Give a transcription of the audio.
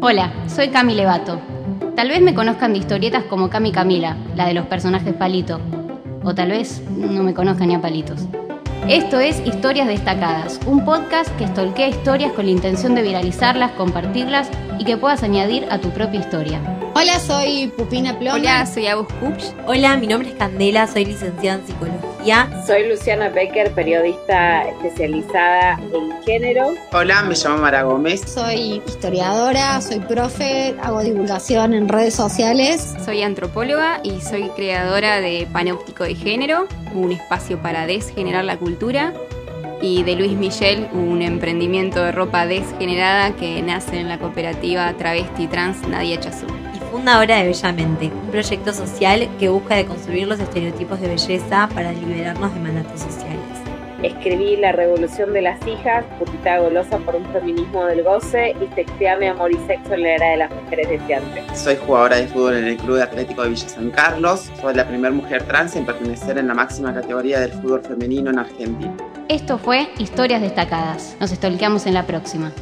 Hola, soy Cami Levato. Tal vez me conozcan de historietas como Cami Camila, la de los personajes Palito. O tal vez no me conozcan ni a Palitos. Esto es Historias Destacadas, un podcast que estolquea historias con la intención de viralizarlas, compartirlas y que puedas añadir a tu propia historia. Hola, soy Pupina Ploma. Hola, soy Agus Kupch. Hola, mi nombre es Candela, soy licenciada en psicología. Soy Luciana Becker, periodista especializada en género. Hola, me llamo Mara Gómez. Soy historiadora, soy profe, hago divulgación en redes sociales. Soy antropóloga y soy creadora de Panóptico de Género, un espacio para desgenerar la cultura y de Luis Michel, un emprendimiento de ropa desgenerada que nace en la cooperativa travesti trans Nadia Chazú. Y fundadora de Bellamente, un proyecto social que busca deconstruir los estereotipos de belleza para liberarnos de mandatos sociales. Escribí La Revolución de las Hijas, putita golosa por un feminismo del goce y Sexteame Amor y Sexo en la era de las mujeres deseantes. Soy jugadora de fútbol en el Club Atlético de Villa San Carlos. Soy la primera mujer trans en pertenecer en la máxima categoría del fútbol femenino en Argentina. Esto fue Historias Destacadas. Nos estolqueamos en la próxima.